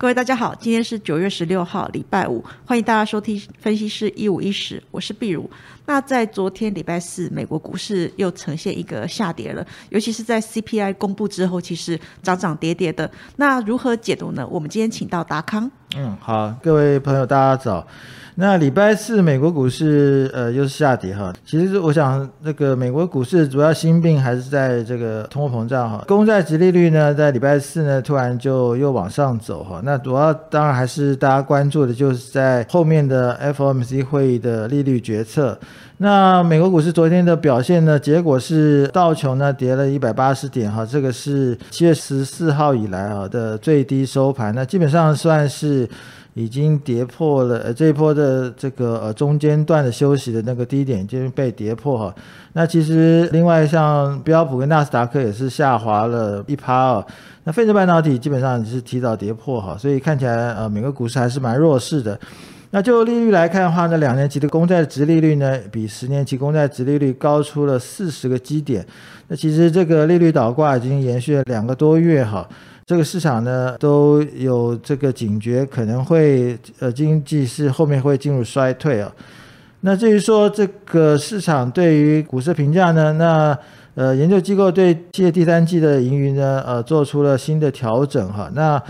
各位大家好，今天是九月十六号，礼拜五，欢迎大家收听分析师一五一十，我是碧如。那在昨天礼拜四，美国股市又呈现一个下跌了，尤其是在 CPI 公布之后，其实涨涨跌跌的。那如何解读呢？我们今天请到达康。嗯，好，各位朋友，大家早。那礼拜四美国股市呃又是下跌哈，其实我想那个美国股市主要心病还是在这个通货膨胀哈，公债殖利率呢在礼拜四呢突然就又往上走哈，那主要当然还是大家关注的就是在后面的 FOMC 会议的利率决策。那美国股市昨天的表现呢，结果是道琼呢跌了一百八十点哈，这个是七月十四号以来啊的最低收盘，那基本上算是。已经跌破了呃这一波的这个呃中间段的休息的那个低点已经被跌破哈。那其实另外像标普跟纳斯达克也是下滑了一趴哦。那费城半导体基本上也是提早跌破哈，所以看起来呃美国股市还是蛮弱势的。那就利率来看的话呢，两年期的公债值利率呢比十年期公债值利率高出了四十个基点。那其实这个利率倒挂已经延续了两个多月哈。这个市场呢都有这个警觉，可能会呃经济是后面会进入衰退啊。那至于说这个市场对于股市评价呢，那呃研究机构对企业第三季的盈余呢呃做出了新的调整哈。那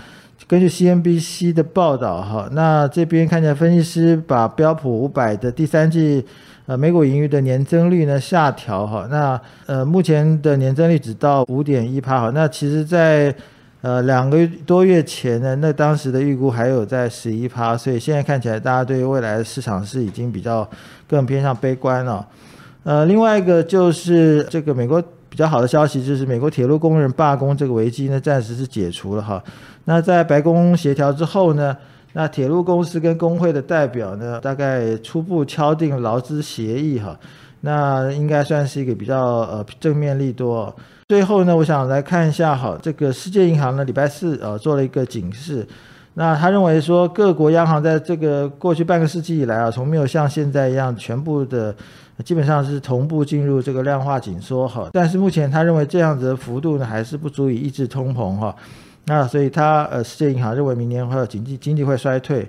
根据 CNBC 的报道哈，那这边看见分析师把标普五百的第三季呃美股盈余的年增率呢下调哈。那呃目前的年增率只到五点一趴哈。那其实在呃，两个多月前呢，那当时的预估还有在十一趴，所以现在看起来大家对未来的市场是已经比较更偏向悲观了。呃，另外一个就是这个美国比较好的消息，就是美国铁路工人罢工这个危机呢，暂时是解除了哈。那在白宫协调之后呢，那铁路公司跟工会的代表呢，大概初步敲定劳资协议哈。那应该算是一个比较呃正面利多。最后呢，我想来看一下哈，这个世界银行呢礼拜四呃做了一个警示。那他认为说各国央行在这个过去半个世纪以来啊，从没有像现在一样全部的基本上是同步进入这个量化紧缩哈。但是目前他认为这样子的幅度呢还是不足以抑制通膨哈。那所以他呃世界银行认为明年会有经济经济会衰退。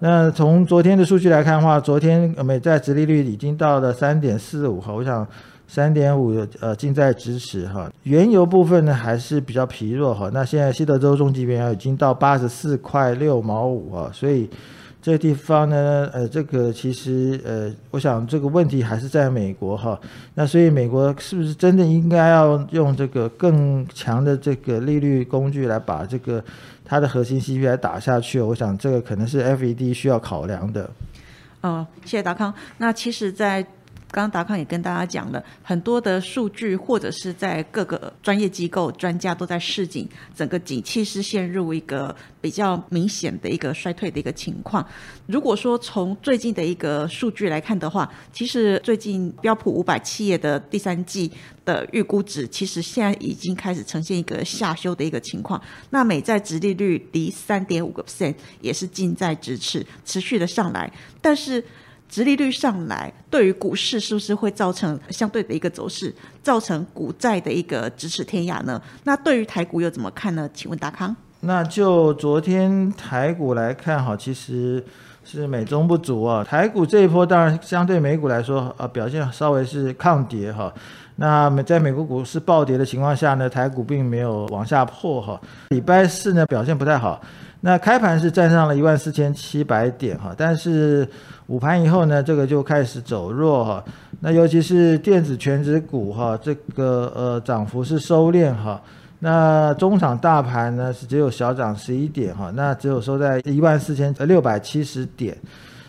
那从昨天的数据来看的话，昨天美债殖利率已经到了三点四五哈，我想三点五呃近在咫尺哈。原油部分呢还是比较疲弱哈。那现在西德州中级原油已经到八十四块六毛五啊，所以这个地方呢，呃，这个其实呃，我想这个问题还是在美国哈。那所以美国是不是真的应该要用这个更强的这个利率工具来把这个？它的核心 CPI 打下去，我想这个可能是 FED 需要考量的。哦，谢谢达康。那其实，在刚刚达康也跟大家讲了很多的数据，或者是在各个专业机构专家都在示警，整个景气是陷入一个比较明显的一个衰退的一个情况。如果说从最近的一个数据来看的话，其实最近标普五百企业的第三季的预估值，其实现在已经开始呈现一个下修的一个情况。那美债直利率离三点五个 percent 也是近在咫尺，持续的上来，但是。殖利率上来，对于股市是不是会造成相对的一个走势，造成股债的一个咫尺天涯呢？那对于台股又怎么看呢？请问达康？那就昨天台股来看，哈，其实是美中不足啊。台股这一波当然相对美股来说，啊，表现稍微是抗跌哈。那美在美国股市暴跌的情况下呢，台股并没有往下破哈。礼拜四呢表现不太好。那开盘是站上了一万四千七百点哈，但是午盘以后呢，这个就开始走弱哈。那尤其是电子全指股哈，这个呃涨幅是收敛哈。那中场大盘呢是只有小涨十一点哈，那只有收在一万四千六百七十点。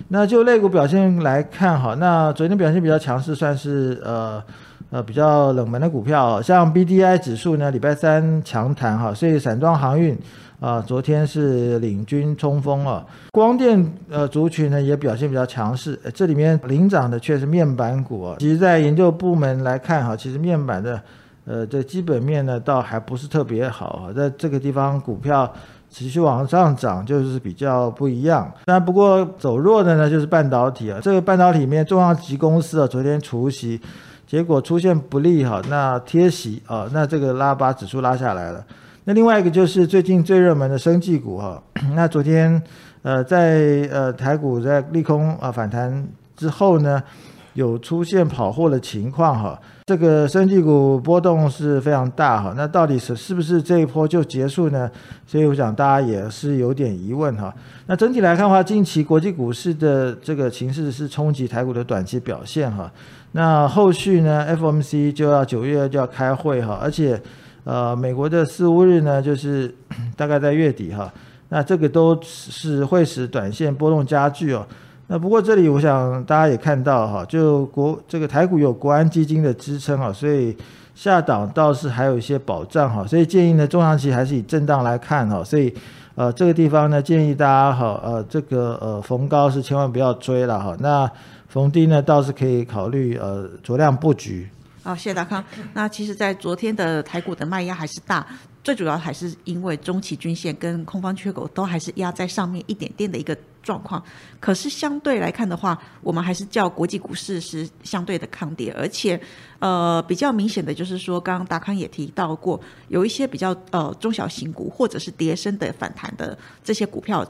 那就类股表现来看哈，那昨天表现比较强势，算是呃呃比较冷门的股票，像 B D I 指数呢，礼拜三强弹哈，所以散装航运。啊，昨天是领军冲锋啊，光电呃族群呢也表现比较强势，这里面领涨的却是面板股啊。其实，在研究部门来看哈，其实面板的呃这基本面呢倒还不是特别好啊，在这个地方股票持续往上涨就是比较不一样。那不过走弱的呢就是半导体啊，这个半导体里面重要级公司啊昨天除息，结果出现不利哈，那贴息啊，那这个拉把指数拉下来了。那另外一个就是最近最热门的生技股哈，那昨天呃在呃台股在利空啊反弹之后呢，有出现跑货的情况哈，这个生技股波动是非常大哈，那到底是是不是这一波就结束呢？所以我想大家也是有点疑问哈。那整体来看的话，近期国际股市的这个情势是冲击台股的短期表现哈。那后续呢，FOMC 就要九月就要开会哈，而且。呃，美国的四五日呢，就是 大概在月底哈，那这个都是会使短线波动加剧哦。那不过这里我想大家也看到哈，就国这个台股有国安基金的支撑哈，所以下档倒是还有一些保障哈，所以建议呢中长期还是以震荡来看哈，所以呃这个地方呢建议大家哈呃这个呃逢高是千万不要追了哈，那逢低呢倒是可以考虑呃酌量布局。好，谢谢达康。那其实，在昨天的台股的卖压还是大，最主要还是因为中期均线跟空方缺口都还是压在上面一点点的一个状况。可是相对来看的话，我们还是叫国际股市是相对的抗跌，而且呃比较明显的就是说，刚刚达康也提到过，有一些比较呃中小型股或者是跌升的反弹的这些股票，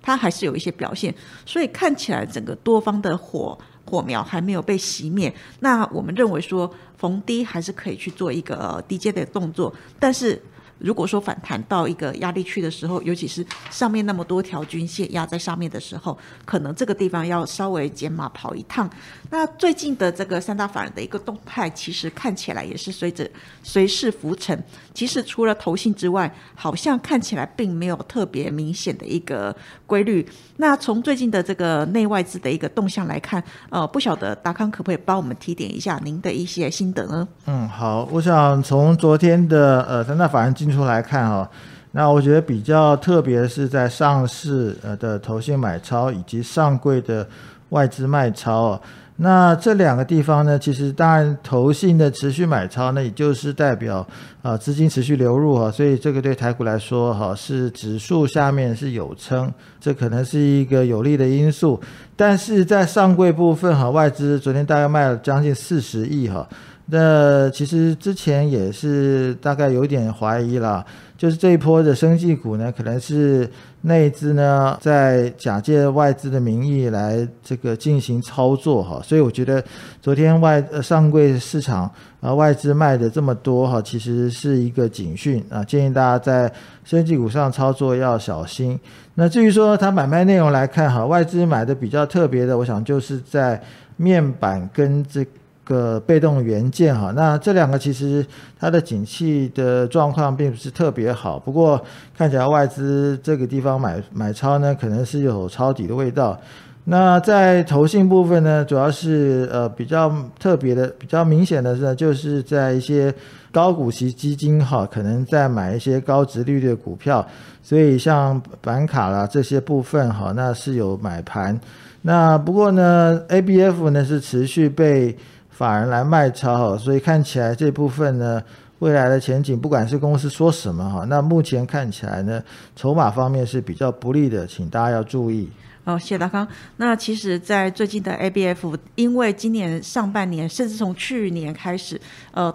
它还是有一些表现，所以看起来整个多方的火。火苗还没有被熄灭，那我们认为说逢低还是可以去做一个低阶的动作，但是。如果说反弹到一个压力区的时候，尤其是上面那么多条均线压在上面的时候，可能这个地方要稍微减码跑一趟。那最近的这个三大法人的一个动态，其实看起来也是随着随势浮沉。其实除了投信之外，好像看起来并没有特别明显的一个规律。那从最近的这个内外资的一个动向来看，呃，不晓得达康可不可以帮我们提点一下您的一些心得呢？嗯，好，我想从昨天的呃三大法人进出来看哈，那我觉得比较特别是在上市呃的投信买超以及上柜的外资卖超，那这两个地方呢，其实当然投信的持续买超，那也就是代表啊资金持续流入哈，所以这个对台股来说哈是指数下面是有撑，这可能是一个有利的因素，但是在上柜部分哈，外资昨天大概卖了将近四十亿哈。那其实之前也是大概有点怀疑了，就是这一波的生技股呢，可能是内资呢在假借外资的名义来这个进行操作哈，所以我觉得昨天外上柜市场啊外资卖的这么多哈，其实是一个警讯啊，建议大家在生技股上操作要小心。那至于说它买卖内容来看哈，外资买的比较特别的，我想就是在面板跟这。个被动元件哈，那这两个其实它的景气的状况并不是特别好，不过看起来外资这个地方买买超呢，可能是有抄底的味道。那在投信部分呢，主要是呃比较特别的、比较明显的是，就是在一些高股息基金哈，可能在买一些高值率的股票，所以像板卡啦这些部分哈，那是有买盘。那不过呢，ABF 呢是持续被法人来卖超哈，所以看起来这部分呢，未来的前景，不管是公司说什么哈，那目前看起来呢，筹码方面是比较不利的，请大家要注意。好，谢达康。那其实，在最近的 ABF，因为今年上半年，甚至从去年开始，呃。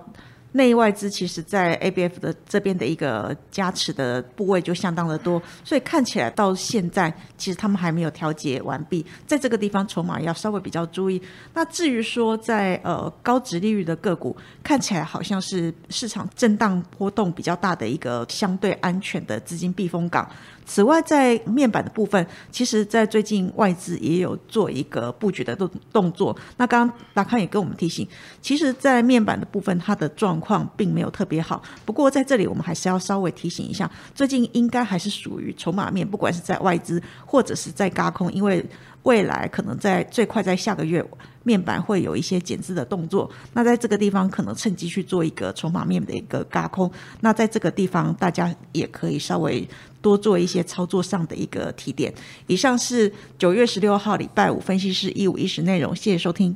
内外资其实，在 ABF 的这边的一个加持的部位就相当的多，所以看起来到现在，其实他们还没有调节完毕，在这个地方筹码要稍微比较注意。那至于说在呃高值利率的个股，看起来好像是市场震荡波动比较大的一个相对安全的资金避风港。此外，在面板的部分，其实，在最近外资也有做一个布局的动动作。那刚刚达康也跟我们提醒，其实，在面板的部分，它的状况并没有特别好。不过，在这里我们还是要稍微提醒一下，最近应该还是属于筹码面，不管是在外资或者是在高空，因为未来可能在最快在下个月。面板会有一些减资的动作，那在这个地方可能趁机去做一个筹码面的一个嘎空，那在这个地方大家也可以稍微多做一些操作上的一个提点。以上是九月十六号礼拜五分析师一五一十内容，谢谢收听。